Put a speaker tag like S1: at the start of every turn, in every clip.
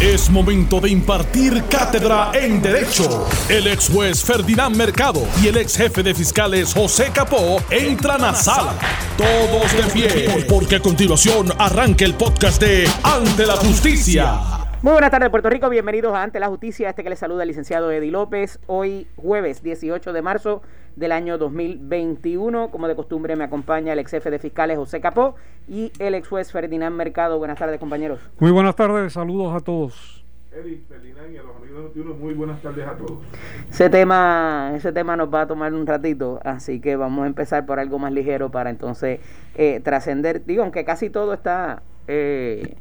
S1: Es momento de impartir cátedra en Derecho. El ex juez Ferdinand Mercado y el ex jefe de fiscales José Capó entran a sala. Todos de pie, porque a continuación arranca el podcast de Ante la Justicia.
S2: Muy buenas tardes, Puerto Rico. Bienvenidos a Ante la Justicia. Este que les saluda el licenciado Eddie López. Hoy, jueves 18 de marzo del año 2021. Como de costumbre, me acompaña el ex jefe de fiscales José Capó y el ex juez Ferdinand Mercado. Buenas tardes, compañeros.
S3: Muy buenas tardes, saludos a todos.
S4: Eddie, Ferdinand y a los amigos de muy buenas tardes a todos.
S2: Ese tema, ese tema nos va a tomar un ratito, así que vamos a empezar por algo más ligero para entonces eh, trascender. Digo, aunque casi todo está eh,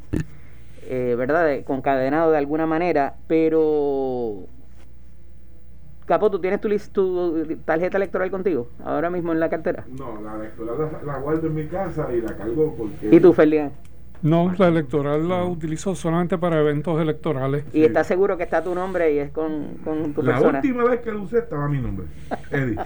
S2: eh, ¿verdad? concadenado de alguna manera, pero Capo, ¿tú tienes tu, tu, tarjeta electoral contigo ahora mismo en la cartera?
S4: No, la electoral la, guardo en mi casa y la cargo porque...
S2: ¿Y tú, Ferdinand?
S3: No, la electoral la utilizo solamente para eventos electorales.
S2: ¿Y estás seguro que está tu nombre y es con, con tu
S4: la persona? La última vez que lo usé estaba mi nombre, Eddie,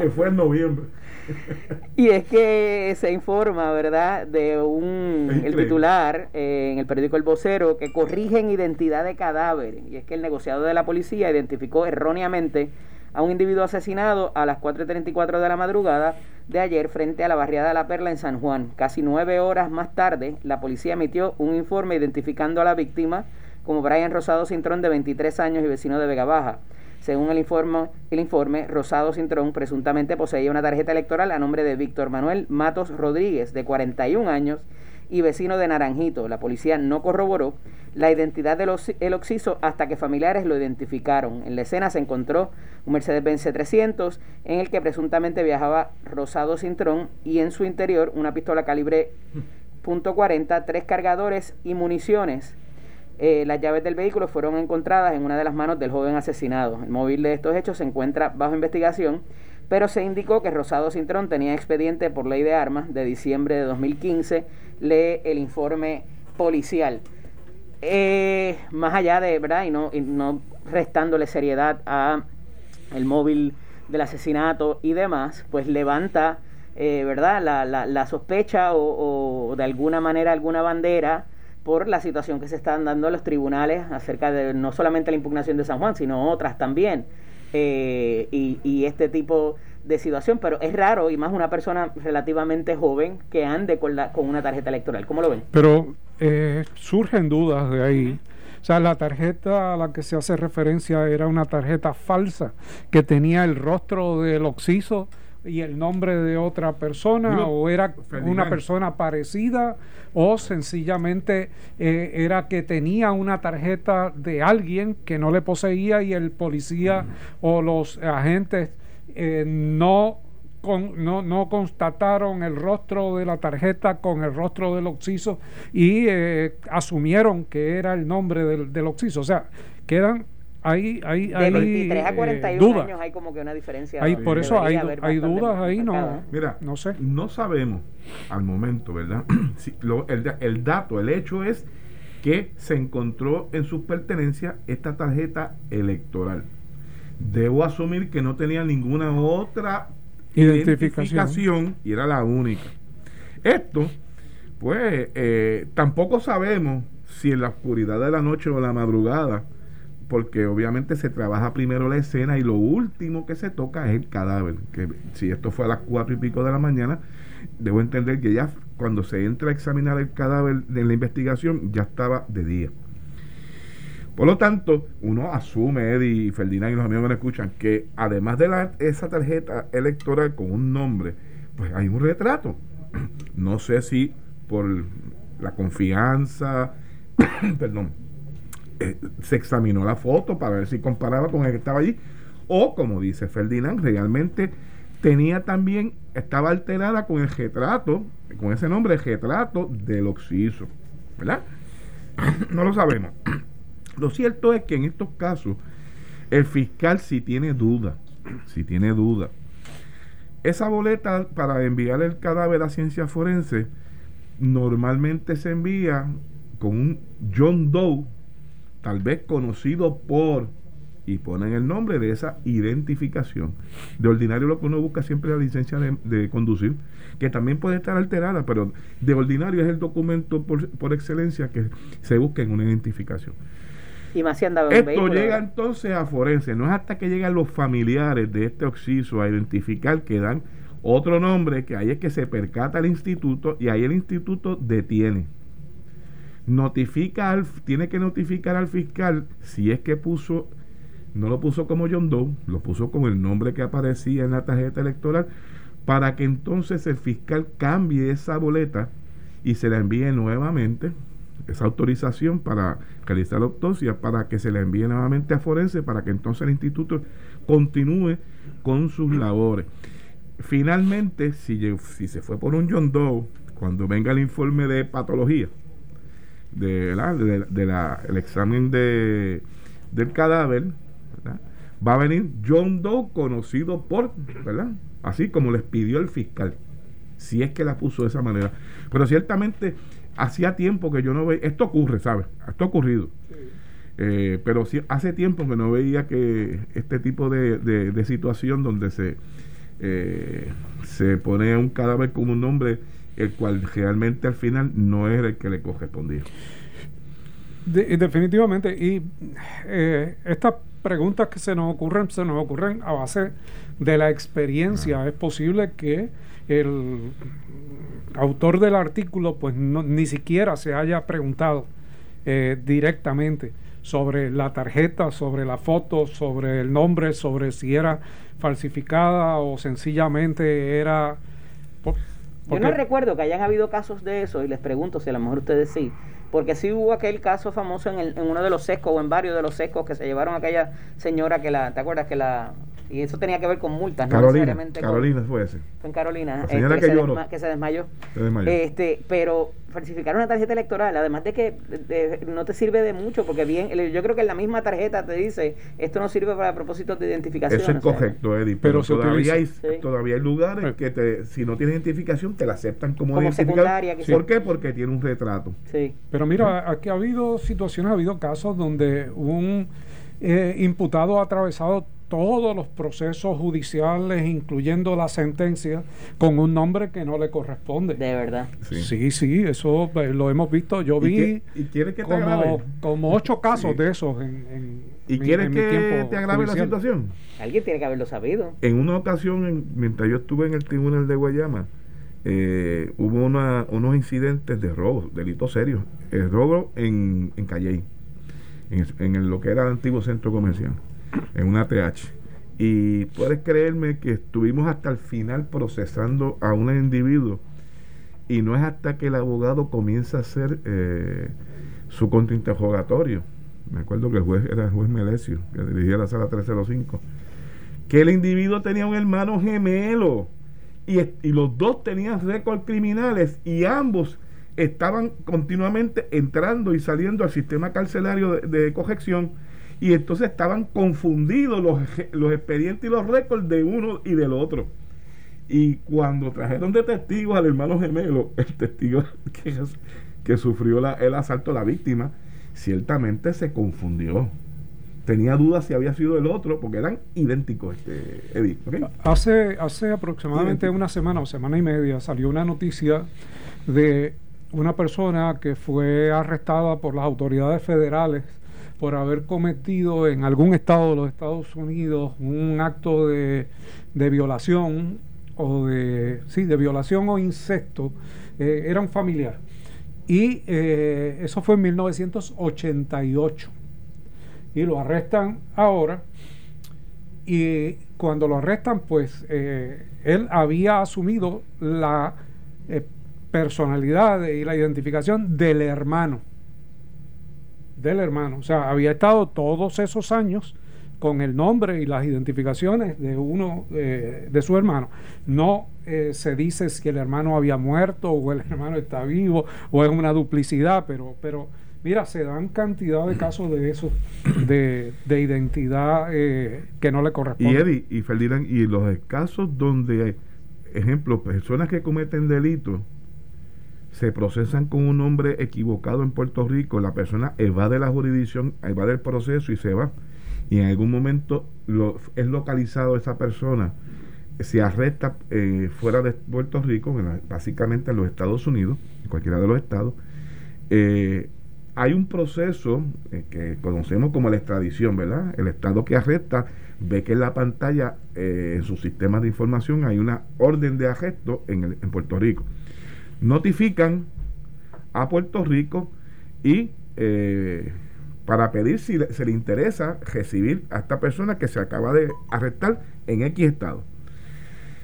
S4: que fue en noviembre.
S2: y es que se informa, ¿verdad?, de un el titular eh, en el periódico El Vocero que corrigen identidad de cadáver. Y es que el negociado de la policía identificó erróneamente a un individuo asesinado a las 4.34 de la madrugada de ayer frente a la barriada de La Perla en San Juan. Casi nueve horas más tarde, la policía emitió un informe identificando a la víctima como Brian Rosado Cintrón, de 23 años y vecino de Vega Baja. Según el informe, el informe, Rosado Cintrón presuntamente poseía una tarjeta electoral a nombre de Víctor Manuel Matos Rodríguez, de 41 años y vecino de Naranjito. La policía no corroboró la identidad del occiso hasta que familiares lo identificaron. En la escena se encontró un Mercedes-Benz 300 en el que presuntamente viajaba Rosado Cintrón y en su interior una pistola calibre .40, tres cargadores y municiones eh, las llaves del vehículo fueron encontradas en una de las manos del joven asesinado. El móvil de estos hechos se encuentra bajo investigación, pero se indicó que Rosado Cintrón tenía expediente por ley de armas de diciembre de 2015. Lee el informe policial. Eh, más allá de, ¿verdad? Y no, no restándole seriedad a el móvil del asesinato y demás, pues levanta, eh, ¿verdad? La, la, sospecha o de alguna manera alguna bandera por la situación que se están dando en los tribunales acerca de no solamente la impugnación de San Juan, sino otras también. Eh, y, este tipo de situación, pero es raro y más una persona relativamente joven que ande con, la, con una tarjeta electoral. ¿Cómo lo ven?
S3: Pero eh, surgen dudas de ahí. O sea, la tarjeta a la que se hace referencia era una tarjeta falsa que tenía el rostro del occiso y el nombre de otra persona o era una persona parecida o sencillamente eh, era que tenía una tarjeta de alguien que no le poseía y el policía o los agentes eh, no, no, no, constataron el rostro de la tarjeta con el rostro del occiso y eh, asumieron que era el nombre del, del occiso. O sea, quedan hay, hay,
S2: de 23 a 41 años hay como que una diferencia.
S3: Hay, por eso hay, hay dudas ahí, no,
S4: Mira, no sé. No sabemos al momento, ¿verdad? si, lo, el, el dato, el hecho es que se encontró en sus pertenencias esta tarjeta electoral. Debo asumir que no tenía ninguna otra identificación, y era la única. Esto, pues, eh, tampoco sabemos si en la oscuridad de la noche o la madrugada porque obviamente se trabaja primero la escena y lo último que se toca es el cadáver. Que si esto fue a las cuatro y pico de la mañana, debo entender que ya cuando se entra a examinar el cadáver de la investigación ya estaba de día. Por lo tanto, uno asume, Eddie Ferdinand y los amigos que me escuchan, que además de la, esa tarjeta electoral con un nombre, pues hay un retrato. No sé si por la confianza, perdón, eh, se examinó la foto para ver si comparaba con el que estaba allí. O, como dice Ferdinand, realmente tenía también, estaba alterada con el retrato, con ese nombre, retrato del occiso. ¿Verdad? no lo sabemos. Lo cierto es que en estos casos, el fiscal si tiene duda, si tiene duda. Esa boleta para enviar el cadáver a ciencia forense normalmente se envía con un John Doe tal vez conocido por y ponen el nombre de esa identificación. De ordinario lo que uno busca siempre es la licencia de, conducir, que también puede estar alterada, pero de ordinario es el documento por, por excelencia que se busca en una identificación.
S2: Y más si
S4: Esto llega entonces a forense, no es hasta que llegan los familiares de este oxiso a identificar que dan otro nombre, que ahí es que se percata el instituto y ahí el instituto detiene notifica al, tiene que notificar al fiscal si es que puso no lo puso como John Doe, lo puso con el nombre que aparecía en la tarjeta electoral, para que entonces el fiscal cambie esa boleta y se la envíe nuevamente, esa autorización para realizar la autopsia, para que se la envíe nuevamente a Forense, para que entonces el instituto continúe con sus labores. Finalmente, si, si se fue por un John Doe, cuando venga el informe de patología, de, la, el examen de, del cadáver, va a venir John Doe conocido por, ¿verdad? Así como les pidió el fiscal, si es que la puso de esa manera. Pero ciertamente hacía tiempo que yo no veía, esto ocurre, ¿sabes? Esto ha ocurrido. Eh, pero sí, hace tiempo que no veía que este tipo de, de, situación donde se, eh, se pone un cadáver con un nombre el cual realmente al final no es el que le correspondía.
S3: definitivamente, y eh, estas preguntas que se nos ocurren, se nos ocurren a base de la experiencia. Ah. Es posible que el autor del artículo pues ni siquiera se haya preguntado eh, directamente sobre la tarjeta, sobre la foto, sobre el nombre, sobre si era falsificada o sencillamente era
S2: yo no recuerdo que hayan habido casos de eso y les pregunto si a lo mejor ustedes sí. Porque sí hubo aquel caso famoso en, el, en uno de los sescos o en varios de los sescos que se llevaron a aquella señora que la, ¿te acuerdas? Que la y eso tenía que ver con multas,
S4: Carolina, Carolina fue ese.
S2: Fue en Carolina. Este, que, se desmayó. Este, pero falsificar una tarjeta electoral, además de que no te sirve de mucho, porque bien, yo creo que en la misma tarjeta te dice, esto no sirve para propósitos de identificación.
S4: Eso es correcto, Eddie, pero, todavía, hay, todavía hay lugares que te, si no tienes identificación te la aceptan como, como secundaria. ¿Por qué? Porque tiene un retrato.
S3: Sí. Pero mira, aquí ha habido situaciones, ha habido casos donde un eh, imputado ha atravesado todos los procesos judiciales, incluyendo la sentencia, con un nombre que no le corresponde.
S2: De verdad.
S3: Sí, sí, eso eh, lo hemos visto. Yo vi como, ocho casos de esos en,
S4: ¿Y quieres que te agrave la situación?
S2: Alguien tiene que haberlo sabido.
S4: En una ocasión, mientras yo estuve en el tribunal de Guayama, eh, hubo una, unos incidentes de robo, delitos serios. El robo en, en Calley, en, en lo que era el antiguo centro comercial en una TH. Y puedes creerme que estuvimos hasta el final procesando a un individuo y no es hasta que el abogado comienza a hacer eh, su contrainterrogatorio. Me acuerdo que el juez era el juez Melesio, que dirigía la sala 305, que el individuo tenía un hermano gemelo y, y los dos tenían récords criminales y ambos estaban continuamente entrando y saliendo al sistema carcelario de, de corrección y entonces estaban confundidos los, los expedientes y los récords de uno y del otro. Y cuando trajeron de testigos al hermano gemelo, el testigo que, que sufrió la, el asalto a la víctima, ciertamente se confundió. Tenía dudas si había sido el otro, porque eran idénticos, este,
S3: Hace, hace aproximadamente una semana o semana y media salió una noticia de una persona que fue arrestada por las autoridades federales por haber cometido en algún estado de los Estados Unidos un acto de, violación o de sí de violación o incesto eh, era un familiar y eh, eso fue en 1988 y lo arrestan ahora. Y cuando lo arrestan pues eh, él había asumido la personalidad y la identificación del hermano del hermano. O sea, había estado todos esos años con el nombre y las identificaciones de uno eh, de su hermano. No eh, se dice si el hermano había muerto o el hermano está vivo o es una duplicidad, pero, pero mira, se dan cantidad de casos de eso, de, de identidad eh, que no le corresponde.
S4: Y Eddie, y Ferdinand, y los casos donde, ejemplo, personas que cometen delitos se procesan con un nombre equivocado en Puerto Rico, la persona evade la jurisdicción, evade el proceso y se va. y en algún momento es localizado esa persona, se arresta eh, fuera de Puerto Rico, básicamente en los Estados Unidos, en cualquiera de los estados, eh, hay un proceso eh, que conocemos como la extradición, ¿verdad? El estado que arresta ve que en la pantalla, en sus sistemas de información, hay una orden de arresto en, en Puerto Rico. Notifican a Puerto Rico y para pedir si se le interesa recibir a esta persona que se acaba de arrestar en X estado.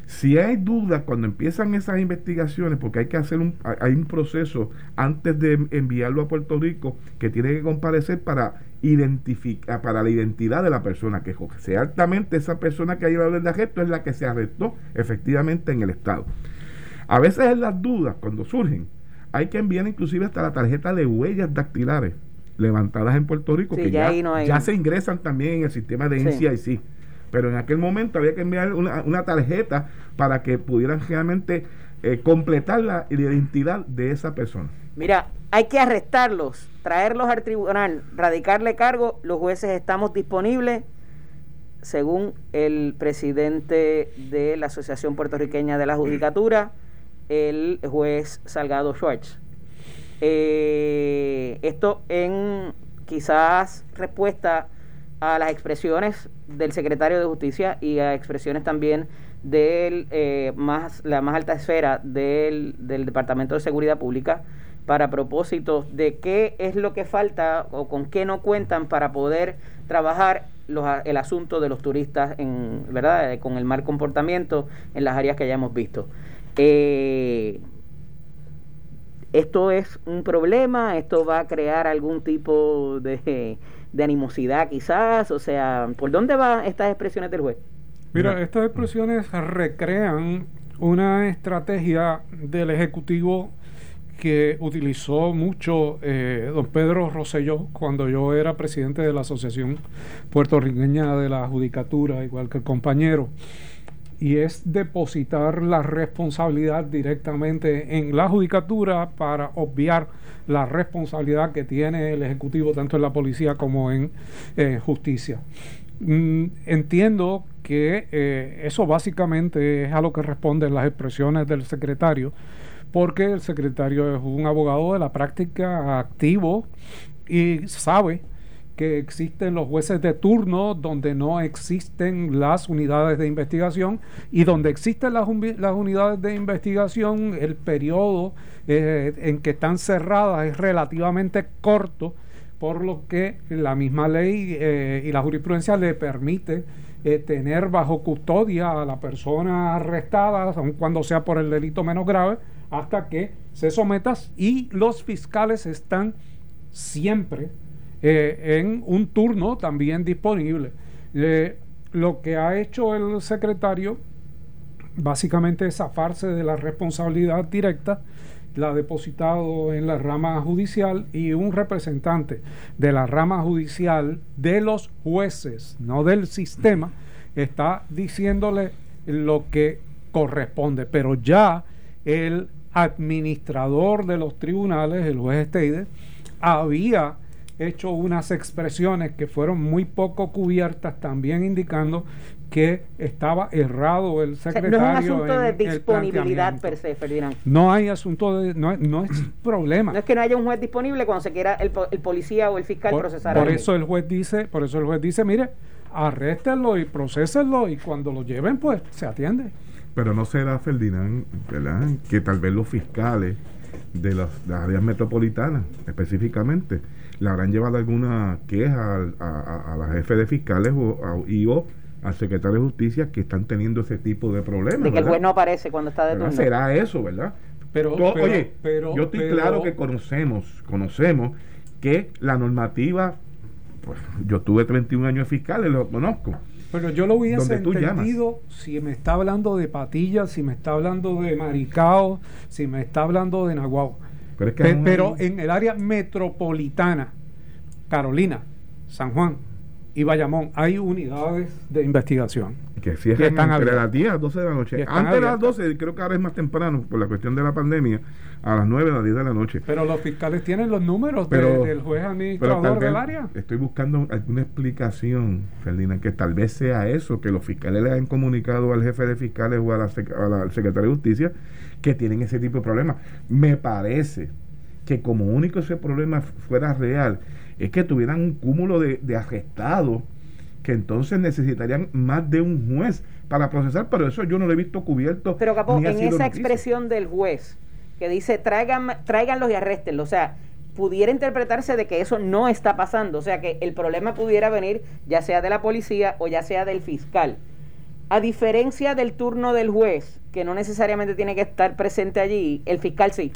S4: Si hay dudas cuando empiezan esas investigaciones, porque hay que hacer un, hay un proceso antes de enviarlo a Puerto Rico que tiene que comparecer para identificar, para la identidad de la persona que sea altamente esa persona que ha llevado el arresto es la que se arrestó efectivamente en el estado. A veces en las dudas, cuando surgen, hay que enviar inclusive hasta la tarjeta de huellas dactilares levantadas en Puerto Rico, que ya, ya, se ingresan también en el sistema de NCIC. Pero en aquel momento había que enviar una, tarjeta para que pudieran realmente eh, completar la identidad de esa persona.
S2: Mira, hay que arrestarlos, traerlos al tribunal, radicarle cargo. Los jueces estamos disponibles, según el presidente de la Asociación Puertorriqueña de la Judicatura, el juez Salgado Schwartz. Eh, esto en quizás respuesta a las expresiones del secretario de Justicia y a expresiones también de eh, más, la más alta esfera del, del Departamento de Seguridad Pública para propósito de qué es lo que falta o con qué no cuentan para poder trabajar los, el asunto de los turistas en verdad con el mal comportamiento en las áreas que ya hemos visto. Eh, esto es un problema, esto va a crear algún tipo de, animosidad quizás, o sea, ¿por dónde van estas expresiones del juez?
S3: Mira, estas expresiones recrean una estrategia del Ejecutivo que utilizó mucho eh, don Pedro Rosselló cuando yo era presidente de la Asociación Puertorriqueña de la Judicatura, igual que el compañero y es depositar la responsabilidad directamente en la judicatura para obviar la responsabilidad que tiene el Ejecutivo tanto en la policía como en eh, justicia. Mm, entiendo que eh, eso básicamente es a lo que responden las expresiones del secretario, porque el secretario es un abogado de la práctica activo y sabe que existen los jueces de turno donde no existen las unidades de investigación y donde existen las, unidades de investigación el periodo eh, en que están cerradas es relativamente corto por lo que la misma ley eh, y la jurisprudencia le permite eh, tener bajo custodia a la persona arrestada, aun cuando sea por el delito menos grave, hasta que se someta y los fiscales están siempre eh, en un turno también disponible. Eh, lo que ha hecho el secretario básicamente es zafarse de la responsabilidad directa, la ha depositado en la rama judicial y un representante de la rama judicial de los jueces, no del sistema, está diciéndole lo que corresponde, pero ya el administrador de los tribunales, el juez Steide, había hecho unas expresiones que fueron muy poco cubiertas, también indicando que estaba errado el secretario. no
S2: es asunto de disponibilidad per se, Ferdinand.
S3: No hay asunto de, no, no es problema.
S2: No es que no haya un juez disponible cuando se quiera el, policía o el fiscal procesar.
S3: Por eso el juez dice, por eso el juez dice, mire, arréstenlo y procesenlo y cuando lo lleven, pues se atiende.
S4: Pero no será, Ferdinand, ¿verdad? Que tal vez los fiscales de las áreas metropolitanas, específicamente, le habrán llevado alguna queja a, a, la jefe de fiscales o, y o al secretario de justicia que están teniendo ese tipo de problemas.
S2: De que el juez no aparece cuando está de turno.
S4: Será eso, ¿verdad? Pero, oye, yo estoy claro que conocemos, conocemos que la normativa, pues yo tuve 31 años de fiscales, lo conozco.
S3: Pero yo lo hubiese entendido si me está hablando de Patillas, si me está hablando de Maricao, si me está hablando de Nahuatl pero, en el área metropolitana, Carolina, San Juan y Bayamón, hay unidades de investigación.
S4: que cierran entre las 10 a las 12 de la noche. Antes de las 12, creo que ahora es más temprano por la cuestión de la pandemia, a las 9 a las 10 de la noche.
S3: Pero los fiscales tienen los números del juez administrador del área.
S4: Estoy buscando alguna explicación, Ferdinand, que tal vez sea eso, que los fiscales le han comunicado al jefe de fiscales o a la, al secretario de justicia que tienen ese tipo de problemas. Me parece que como único ese problema fuera real, es que tuvieran un cúmulo de, de arrestados que entonces necesitarían más de un juez para procesar, pero eso yo no lo he visto cubierto.
S2: Pero Capó, en esa expresión del juez que dice traigan, tráiganlos y arréstenlos, o sea, pudiera interpretarse de que eso no está pasando, o sea que el problema pudiera venir ya sea de la policía o ya sea del fiscal. A diferencia del turno del juez, que no necesariamente tiene que estar presente allí, el fiscal sí.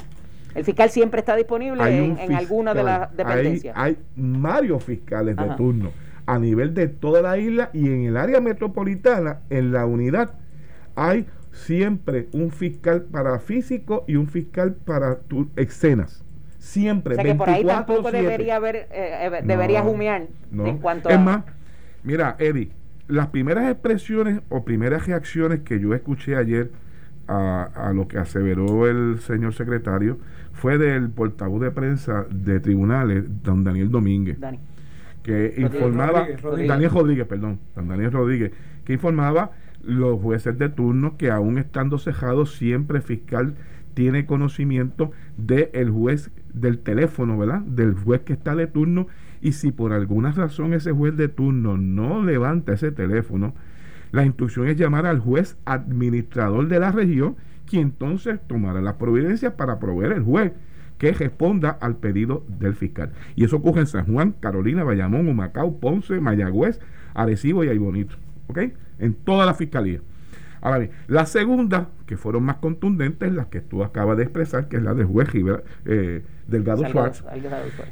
S2: El fiscal siempre está disponible en, alguna de las dependencias.
S4: Hay, varios fiscales de turno a nivel de toda la isla y en el área metropolitana, en la unidad, hay siempre un fiscal para físico y un fiscal para tu, escenas. Siempre.
S2: O sea que por ahí tampoco debería haber, eh, eh, debería humear en cuanto
S4: es más, mira, Eddie, las primeras expresiones o primeras reacciones que yo escuché ayer a, a, lo que aseveró el señor secretario fue del portavoz de prensa de tribunales, don Daniel Domínguez. Dani que informaba, Daniel Rodríguez, perdón, Daniel Rodríguez, que informaba los jueces de turno que aún estando cejados, siempre fiscal tiene conocimiento del juez del teléfono, ¿verdad? Del juez que está de turno y si por alguna razón ese juez de turno no levanta ese teléfono, la instrucción es llamar al juez administrador de la región, quien entonces tomará las providencias para proveer el juez que responda al pedido del fiscal. Y eso ocurre en San Juan, Carolina, Bayamón, Humacao, Ponce, Mayagüez, Arecibo y Aybonito. ¿Ok? En toda la fiscalía. Ahora bien, la segunda, que fueron más contundentes, las que tú acabas de expresar, que es la de juez eh, Delgado Schwartz,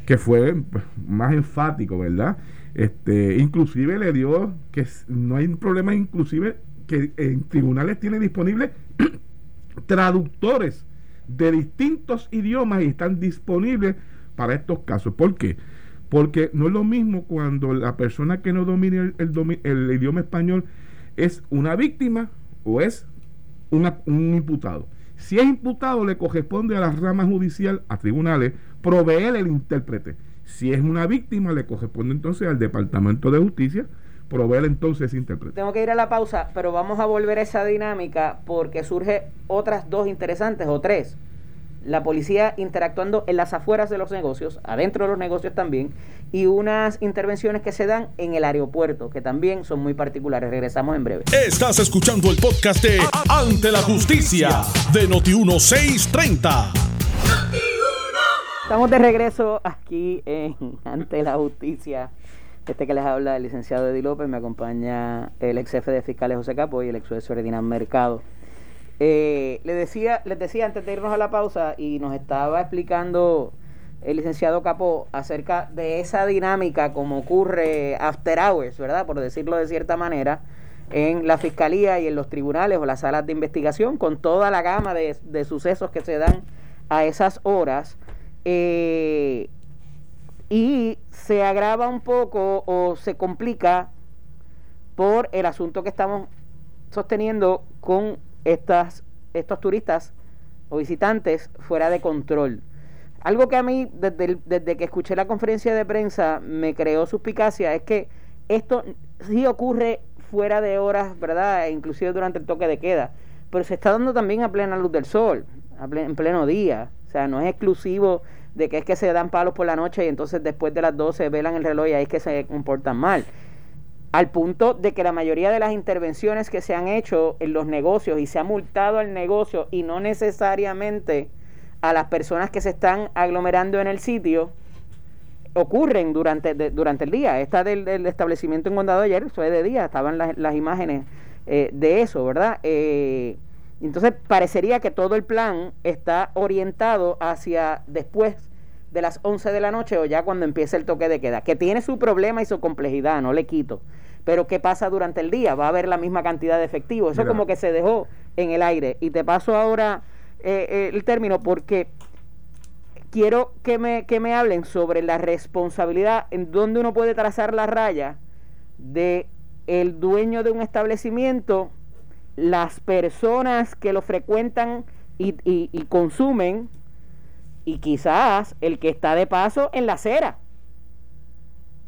S4: que fue pues, más enfático, ¿verdad? Este, inclusive le dio que no hay un problema, inclusive que en tribunales tiene disponibles traductores de distintos idiomas y están disponibles para estos casos. ¿Por qué? Porque no es lo mismo cuando la persona que no domina el, idioma español es una víctima o es un imputado. Si es imputado, le corresponde a la rama judicial, a tribunales, proveer el intérprete. Si es una víctima, le corresponde entonces al Departamento de Justicia proveer entonces ese intérprete.
S2: Tengo que ir a la pausa, pero vamos a volver a esa dinámica porque surge otras dos interesantes o tres. La policía interactuando en las afueras de los negocios, adentro de los negocios también, y unas intervenciones que se dan en el aeropuerto, que también son muy particulares. Regresamos en breve.
S1: Estás escuchando el podcast de Ante la Justicia de Noti1630.
S2: Estamos de regreso aquí en Ante la Justicia. Este que les habla el licenciado Eddie López, me acompaña el ex jefe de fiscales José Capo y el ex juez Ferdinand Mercado. Eh, les, decía, les decía antes de irnos a la pausa y nos estaba explicando el licenciado Capó acerca de esa dinámica como ocurre after hours, ¿verdad? Por decirlo de cierta manera, en la fiscalía y en los tribunales o las salas de investigación, con toda la gama de, de sucesos que se dan a esas horas. Eh, y se agrava un poco o se complica por el asunto que estamos sosteniendo con estas, estos turistas o visitantes fuera de control. Algo que a mí, desde, desde que escuché la conferencia de prensa, me creó suspicacia es que esto sí ocurre fuera de horas, ¿verdad? E inclusive durante el toque de queda, pero se está dando también a plena luz del sol, en pleno día. O sea, no es exclusivo de que es que se dan palos por la noche y entonces después de las 12 velan el reloj y ahí es que se comportan mal. Al punto de que la mayoría de las intervenciones que se han hecho en los negocios y se ha multado al negocio y no necesariamente a las personas que se están aglomerando en el sitio, ocurren durante, durante el día. Esta del, establecimiento en Condado ayer fue de día, estaban las, imágenes eh, de eso, ¿verdad? Eh, entonces parecería que todo el plan está orientado hacia después de las 11 de la noche o ya cuando empiece el toque de queda, que tiene su problema y su complejidad, no le quito. Pero ¿qué pasa durante el día? Va a haber la misma cantidad de efectivo. Eso como que se dejó en el aire. Y te paso ahora eh, eh, el término porque quiero que me, que me hablen sobre la responsabilidad en donde uno puede trazar la raya de el dueño de un establecimiento, las personas que lo frecuentan y, y consumen, y quizás el que está de paso en la acera.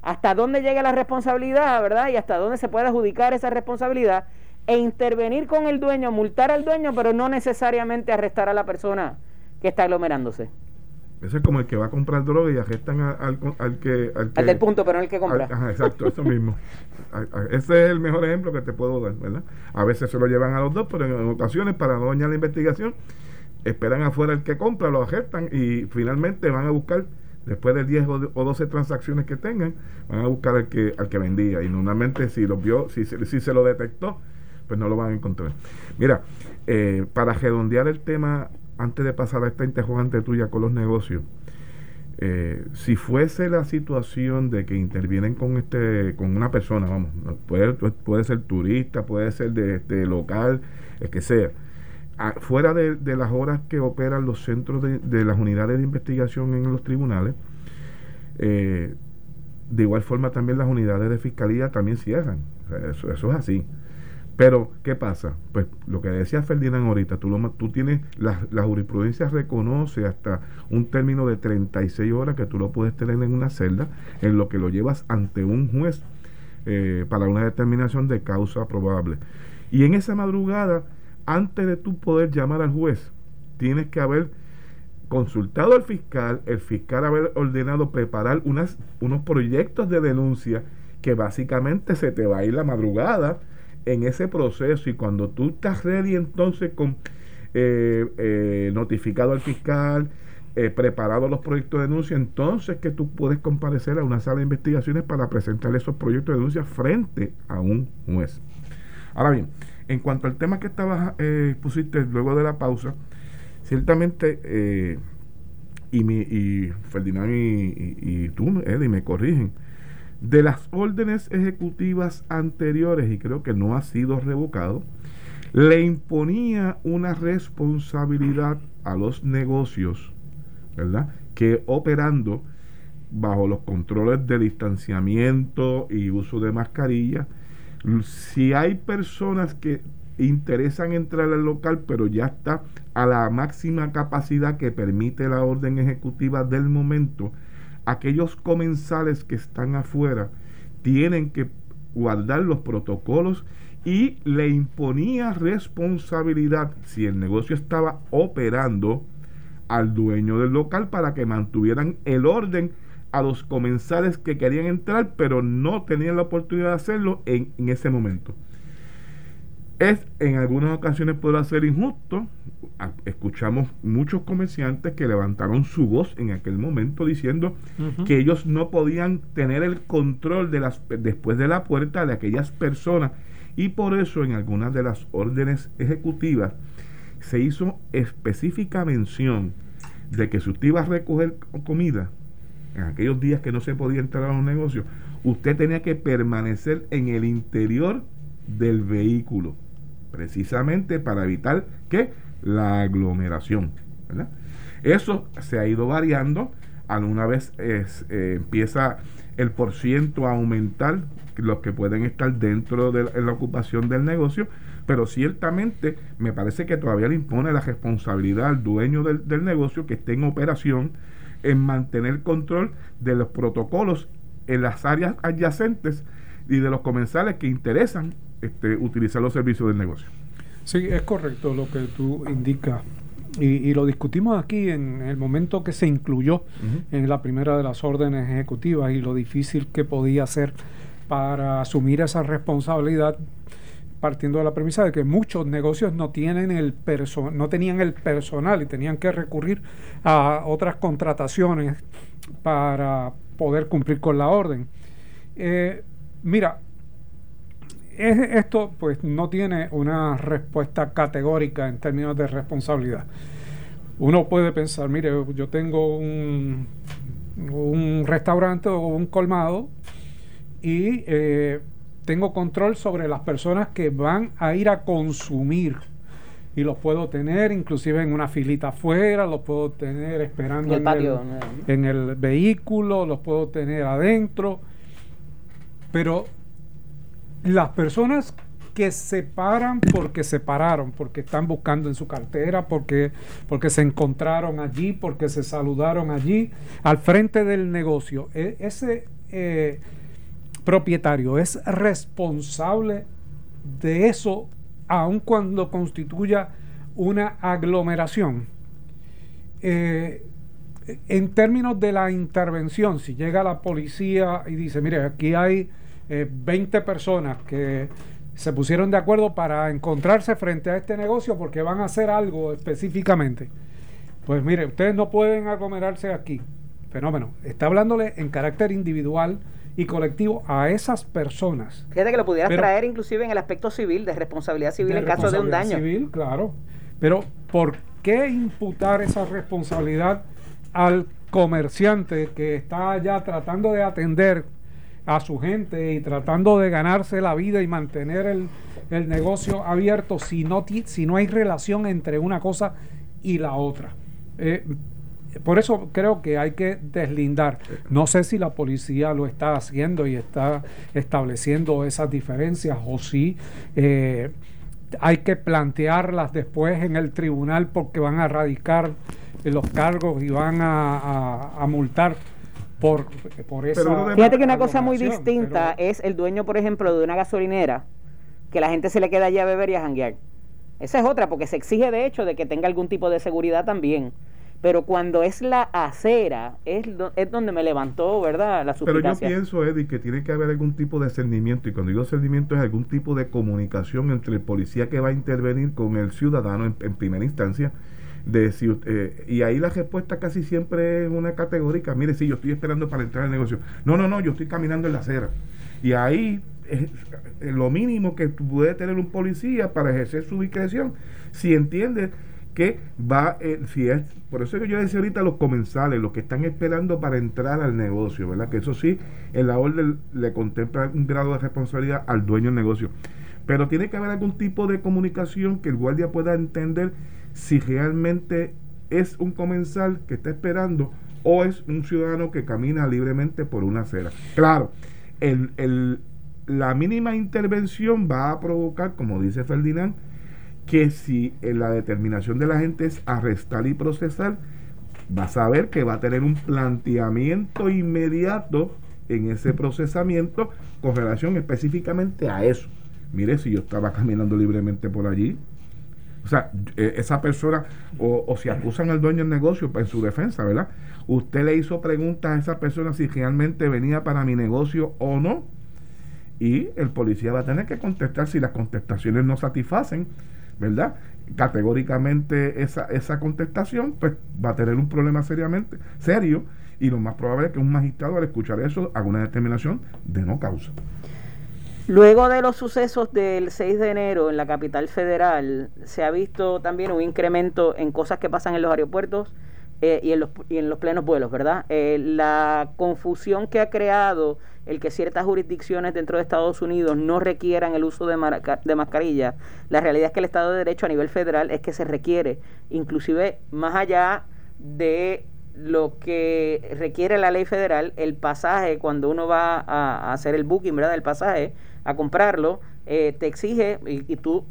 S2: Hasta dónde llega la responsabilidad, ¿verdad? Y hasta dónde se puede adjudicar esa responsabilidad e intervenir con el dueño, multar al dueño, pero no necesariamente arrestar a la persona que está aglomerándose.
S4: Ese es como el que va a comprar droga y arrestan al, al, que,
S2: al, del punto, pero no el que compra.
S4: ajá, exacto, eso mismo. Ese es el mejor ejemplo que te puedo dar, ¿verdad? A veces se lo llevan a los dos, pero en ocasiones, para no dañar la investigación, esperan afuera el que compra, lo arrestan y finalmente van a buscar, después de 10 o 12 transacciones que tengan, van a buscar al que, al que vendía. Y normalmente si lo vio, si, si se lo detectó, pues no lo van a encontrar. Mira, eh, para redondear el tema antes de pasar a esta interrogante tuya con los negocios, eh, si fuese la situación de que intervienen con este con una persona, vamos, puede, puede ser turista, puede ser de, este local, el que sea, fuera de, las horas que operan los centros de, las unidades de investigación en los tribunales, eh, de igual forma también las unidades de fiscalía también cierran. eso, eso es así. Pero, ¿qué pasa? Pues lo que decía Ferdinand ahorita, tú, lo, tú tienes, la, la, jurisprudencia reconoce hasta un término de 36 horas que tú lo puedes tener en una celda, en lo que lo llevas ante un juez eh, para una determinación de causa probable. Y en esa madrugada, antes de tú poder llamar al juez, tienes que haber consultado al fiscal, el fiscal haber ordenado preparar unos proyectos de denuncia que básicamente se te va a ir la madrugada en ese proceso y cuando tú estás ready entonces con eh, eh, notificado al fiscal, eh, preparado los proyectos de denuncia, entonces que tú puedes comparecer a una sala de investigaciones para presentar esos proyectos de denuncia frente a un juez. Ahora bien, en cuanto al tema que estabas pusiste luego de la pausa, ciertamente, y, mi, y Ferdinand y, y tú, Eddie, me corrigen, de las órdenes ejecutivas anteriores, y creo que no ha sido revocado, le imponía una responsabilidad a los negocios, ¿verdad? Que operando bajo los controles de distanciamiento y uso de mascarilla, si hay personas que interesan entrar al local, pero ya está a la máxima capacidad que permite la orden ejecutiva del momento, aquellos comensales que están afuera tienen que guardar los protocolos y le imponía responsabilidad si el negocio estaba operando al dueño del local para que mantuvieran el orden a los comensales que querían entrar pero no tenían la oportunidad de hacerlo en, en ese momento. Es en algunas ocasiones podrá ser injusto. Escuchamos muchos comerciantes que levantaron su voz en aquel momento diciendo que ellos no podían tener el control de las después de la puerta de aquellas personas y por eso en algunas de las órdenes ejecutivas se hizo específica mención de que si usted iba a recoger comida en aquellos días que no se podía entrar a los negocios, usted tenía que permanecer en el interior del vehículo precisamente para evitar que la aglomeración. Eso se ha ido variando. Alguna vez eh, empieza el porciento a aumentar los que pueden estar dentro de la, ocupación del negocio, pero ciertamente me parece que todavía le impone la responsabilidad al dueño del negocio que esté en operación en mantener control de los protocolos en las áreas adyacentes y de los comensales que interesan este, utilizar los servicios del negocio.
S3: Sí, es correcto lo que tú indicas. Y, lo discutimos aquí en el momento que se incluyó en la primera de las órdenes ejecutivas y lo difícil que podía ser para asumir esa responsabilidad partiendo de la premisa de que muchos negocios no tienen el no tenían el personal y tenían que recurrir a otras contrataciones para poder cumplir con la orden. Eh, mira, esto pues no tiene una respuesta categórica en términos de responsabilidad. Uno puede pensar, mire, yo tengo un, un restaurante o un colmado y eh, tengo control sobre las personas que van a ir a consumir y los puedo tener inclusive en una filita afuera, los puedo tener esperando en el vehículo, los puedo tener adentro, pero las personas que se paran porque se pararon, porque están buscando en su cartera, porque, porque se encontraron allí, porque se saludaron allí, al frente del negocio. E, ese eh, propietario es responsable de eso, aun cuando constituya una aglomeración. Eh, en términos de la intervención, si llega la policía y dice, mire, aquí hay 20 eh, personas que se pusieron de acuerdo para encontrarse frente a este negocio porque van a hacer algo específicamente. Pues mire, ustedes no pueden aglomerarse aquí. Fenómeno. Está hablándole en carácter individual y colectivo a esas personas.
S2: Fíjate que lo pudieras traer inclusive en el aspecto civil, de responsabilidad civil en caso de un daño.
S3: Civil, claro. Pero ¿por qué imputar esa responsabilidad al comerciante que está ya tratando de atender a su gente y tratando de ganarse la vida y mantener el, negocio abierto si no, si no hay relación entre una cosa y la otra. Eh, por eso creo que hay que deslindar. No sé si la policía lo está haciendo y está estableciendo esas diferencias o si eh, hay que plantearlas después en el tribunal porque van a radicar los cargos y van a multar por, por
S2: eso. Fíjate que una cosa muy distinta es el dueño, por ejemplo, de una gasolinera, que la gente se le queda allí a beber y a janguear. Esa es otra, porque se exige de hecho de que tenga algún tipo de seguridad también. Pero cuando es la acera, es, es donde me levantó, ¿verdad? La
S4: Pero yo pienso, Eddie, que tiene que haber algún tipo de cernimiento. Y cuando digo cernimiento es algún tipo de comunicación entre el policía que va a intervenir con el ciudadano en primera instancia de si eh, y ahí la respuesta casi siempre es una categórica, mire, si yo estoy esperando para entrar al negocio. No, no, no, yo estoy caminando en la acera. Y ahí es lo mínimo que puede tener un policía para ejercer su discreción, si entiende que va, eh, si es, por eso que yo decía ahorita los comensales, los que están esperando para entrar al negocio, ¿verdad? Que eso sí, en la orden le contempla un grado de responsabilidad al dueño del negocio. Pero tiene que haber algún tipo de comunicación que el guardia pueda entender si realmente es un comensal que está esperando o es un ciudadano que camina libremente por una acera. Claro, el, la mínima intervención va a provocar, como dice Ferdinand, que si la determinación de la gente es arrestar y procesar, va a saber que va a tener un planteamiento inmediato en ese procesamiento con relación específicamente a eso. Mire, si yo estaba caminando libremente por allí, o sea, eh, esa persona, o, si acusan al dueño del negocio pues, en su defensa, ¿verdad? Usted le hizo preguntas a esa persona si realmente venía para mi negocio o no. Y el policía va a tener que contestar si las contestaciones no satisfacen, ¿verdad? Categóricamente esa, esa contestación, pues va a tener un problema seriamente, serio. Y lo más probable es que un magistrado al escuchar eso haga una determinación de no causa.
S2: Luego de los sucesos del 6 de enero en la capital federal, se ha visto también un incremento en cosas que pasan en los aeropuertos eh, y, en los, y en los plenos vuelos, ¿verdad? Eh, la confusión que ha creado el que ciertas jurisdicciones dentro de Estados Unidos no requieran el uso de, de mascarilla, la realidad es que el Estado de Derecho a nivel federal es que se requiere, inclusive más allá de lo que requiere la ley federal, el pasaje, cuando uno va a, hacer el booking, ¿verdad? El pasaje, a comprarlo, eh, te exige y, tú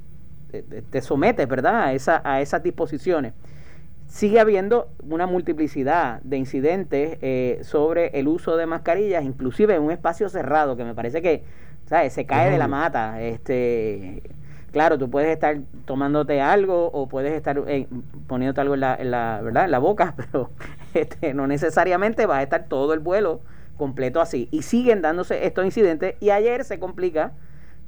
S2: te, sometes, ¿verdad?, a, a esas disposiciones. Sigue habiendo una multiplicidad de incidentes eh, sobre el uso de mascarillas, inclusive en un espacio cerrado, que me parece que, ¿sabes?, se cae de la mata. Este, claro, tú puedes estar tomándote algo o puedes estar eh, poniéndote algo en la, en la, ¿verdad? en la boca, pero este, no necesariamente vas a estar todo el vuelo completo así. Y siguen dándose estos incidentes y ayer se complica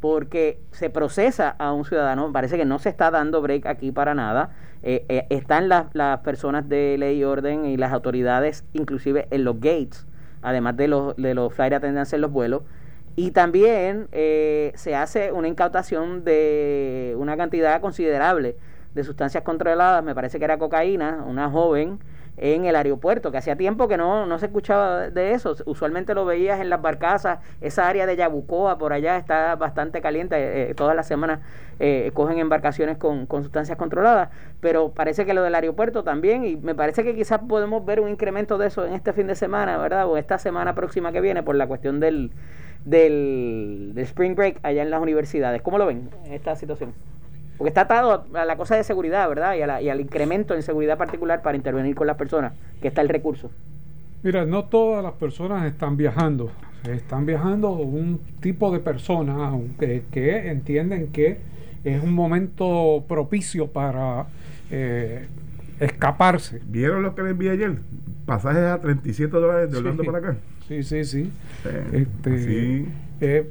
S2: porque se procesa a un ciudadano, parece que no se está dando break aquí para nada, eh, eh, están las, las personas de ley y orden y las autoridades inclusive en los gates, además de los, de los flight attendants en los vuelos, y también eh, se hace una incautación de una cantidad considerable de sustancias controladas, me parece que era cocaína, una joven, en el aeropuerto, que hacía tiempo que no, no se escuchaba de eso. Usualmente lo veías en las barcazas, esa área de Yabucoa por allá está bastante caliente, eh, eh, todas las semanas eh, cogen embarcaciones con, con, sustancias controladas, pero parece que lo del aeropuerto también, y me parece que quizás podemos ver un incremento de eso en este fin de semana, ¿verdad? O esta semana próxima que viene por la cuestión del del, Spring Break allá en las universidades. ¿Cómo lo ven esta situación? Porque está atado a la cosa de seguridad, ¿verdad? Y, y al incremento en seguridad particular para intervenir con las personas, que está el recurso.
S3: Mira, no todas las personas están viajando. Están viajando un tipo de personas que, que entienden que es un momento propicio para eh, escaparse.
S4: ¿Vieron lo que les envié ayer? Pasajes a 37 dólares de Orlando para acá.
S3: Sí, sí, sí. este, eh,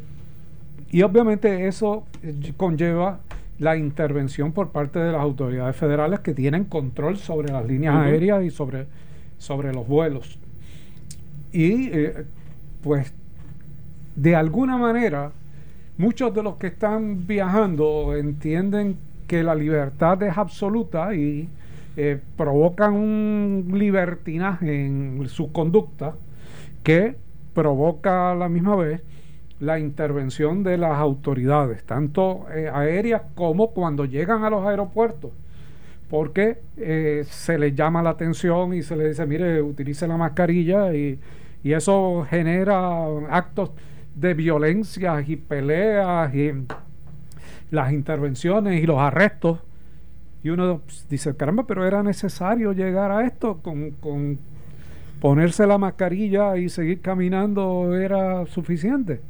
S3: y obviamente eso conlleva la intervención por parte de las autoridades federales que tienen control sobre las líneas aéreas y sobre, sobre los vuelos. Y eh, pues de alguna manera muchos de los que están viajando entienden que la libertad es absoluta y eh, provocan un libertinaje en su conducta que provoca a la misma vez la intervención de las autoridades, tanto eh, aéreas como cuando llegan a los aeropuertos, porque se les llama la atención y se les dice, mire, utilice la mascarilla y y eso genera actos de violencia y peleas y las intervenciones y los arrestos. Y uno dice, caramba, pero era necesario llegar a esto con, ponerse la mascarilla y seguir caminando era suficiente.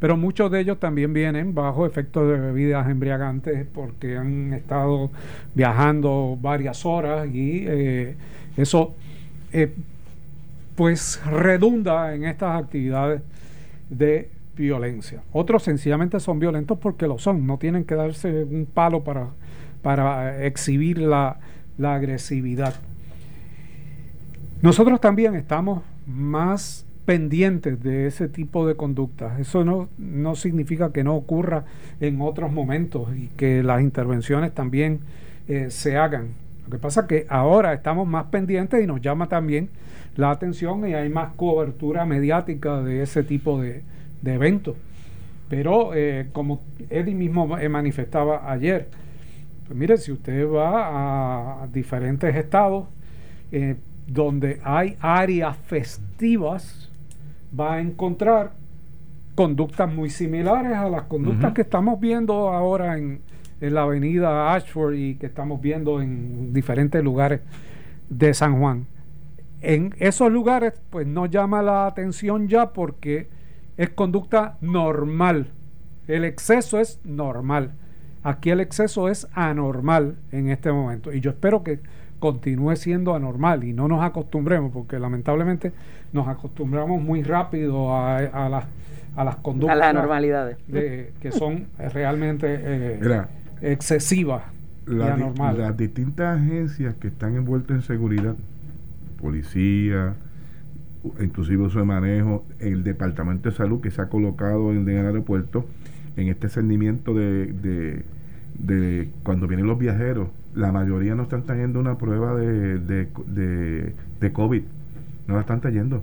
S3: Pero muchos de ellos también vienen bajo efectos de bebidas embriagantes porque han estado viajando varias horas y eh, eso eh, pues redunda en estas actividades de violencia. Otros sencillamente son violentos porque lo son, no tienen que darse un palo para, para exhibir la, agresividad. Nosotros también estamos más pendientes de ese tipo de conductas. Eso no, no significa que no ocurra en otros momentos y que las intervenciones también eh, se hagan. Lo que pasa es que ahora estamos más pendientes y nos llama también la atención y hay más cobertura mediática de ese tipo de, eventos. Pero eh, como Eddie mismo manifestaba ayer, pues mire, si usted va a diferentes estados eh, donde hay áreas festivas, va a encontrar conductas muy similares a las conductas que estamos viendo ahora en, en la avenida Ashford y que estamos viendo en diferentes lugares de San Juan en esos lugares pues no llama la atención ya porque es conducta normal. El exceso es normal. Aquí el exceso es anormal en este momento. Y yo espero que continúe siendo anormal y no nos acostumbremos, porque lamentablemente nos acostumbramos muy rápido a, las, a las conductas.
S2: A las anormalidades.
S3: que son realmente eh, excesivas y anormales.
S4: las distintas agencias que están envueltas en seguridad policía, inclusive uso de manejo, el departamento de salud que se ha colocado en, el aeropuerto en este cernimiento de, de, cuando vienen los viajeros, la mayoría no están trayendo una prueba de, de, de COVID, no la están trayendo.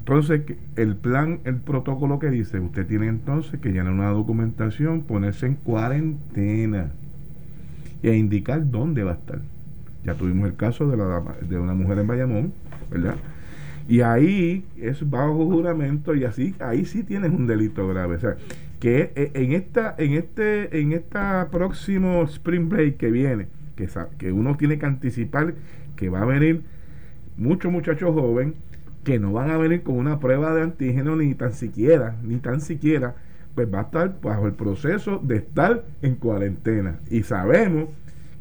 S4: Entonces, el plan, el protocolo que dice, usted tiene entonces que llenar una documentación, ponerse en cuarentena e indicar dónde va a estar. Ya tuvimos el caso de, la, de una mujer en Bayamón, ¿verdad? Y ahí es bajo juramento y así, ahí sí tienes un delito grave. O sea, que e, en esta, en este, en esta próximo Spring Break que viene, que, que uno tiene que anticipar que va a venir muchos muchachos jóvenes que no van a venir con una prueba de antígeno ni tan siquiera, ni tan siquiera, pues va a estar bajo el proceso de estar en cuarentena. Y sabemos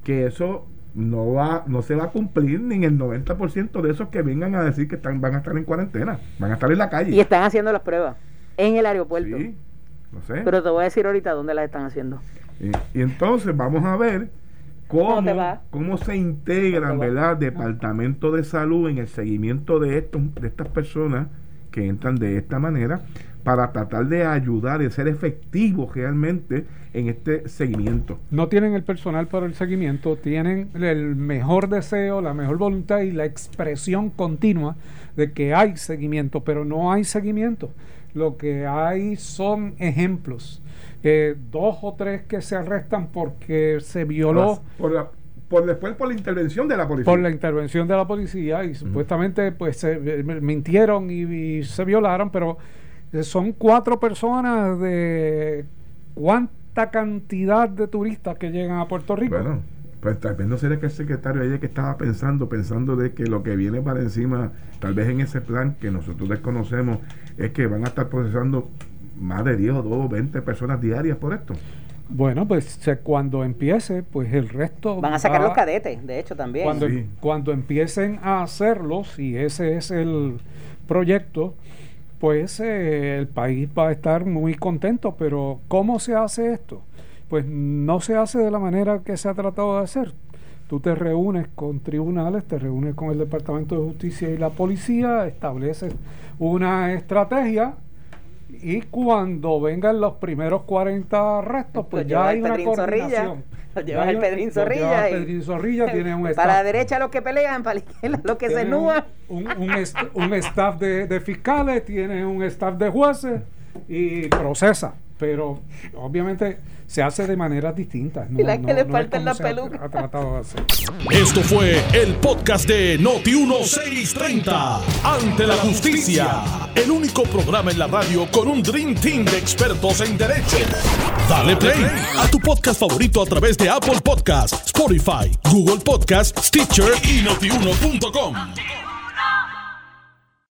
S4: que eso no va no se va a cumplir ni en el 90% de esos que vengan a decir que están van a estar en cuarentena, van a estar en la calle.
S2: Y están haciendo las pruebas en el aeropuerto. Sí, no sé. Pero te voy a decir ahorita dónde las están haciendo.
S4: Y, entonces vamos a ver cómo, cómo se integran, ¿verdad? Departamento de salud en el seguimiento de estos de estas personas que entran de esta manera para tratar de ayudar y ser efectivos realmente en este seguimiento.
S3: No tienen el personal para el seguimiento, tienen el mejor deseo, la mejor voluntad y la expresión continua de que hay seguimiento, pero no hay seguimiento. Lo que hay son ejemplos. Eh, dos o tres que se arrestan porque se violó.
S4: Por, por después por la intervención de la policía.
S3: Por la intervención de la policía y supuestamente pues se, eh, mintieron y se violaron, pero son cuatro personas de cuánta cantidad de turistas que llegan a Puerto Rico.
S4: Bueno, pues tal vez no será que el secretario ayer que estaba pensando, pensando de que lo que viene para encima, tal vez en ese plan que nosotros desconocemos, es que van a estar procesando más de 10 o 2 o 20 personas diarias por esto.
S3: Bueno, pues cuando empiece, pues el resto...
S2: Van a sacar los cadetes, de hecho, también.
S3: Cuando, cuando empiecen a hacerlo, si ese es el proyecto, pues eh, el país va a estar muy contento. Pero ¿cómo se hace esto? Pues no se hace de la manera que se ha tratado de hacer. Tú te reúnes con tribunales, te reúnes con el Departamento de Justicia y la policía, estableces una estrategia y cuando vengan los primeros 40 arrestos, pues, ya hay una coordinación.
S2: llevas el Pedrín Zorrilla.
S3: Pedrín Zorrilla tiene un
S2: Para la derecha los que pelean, para la izquierda los que se núan.
S3: Un, un, staff de, de fiscales, tiene un staff de jueces y procesa. Pero obviamente se hace de manera distinta.
S2: y la que le falta la peluca.
S1: Esto fue el podcast de Noti1630. Ante la justicia. El único programa en la radio con un Dream Team de expertos en derecho. Dale play a tu podcast favorito a través de Apple Podcasts, Spotify, Google Podcasts, Stitcher y notiuno.com.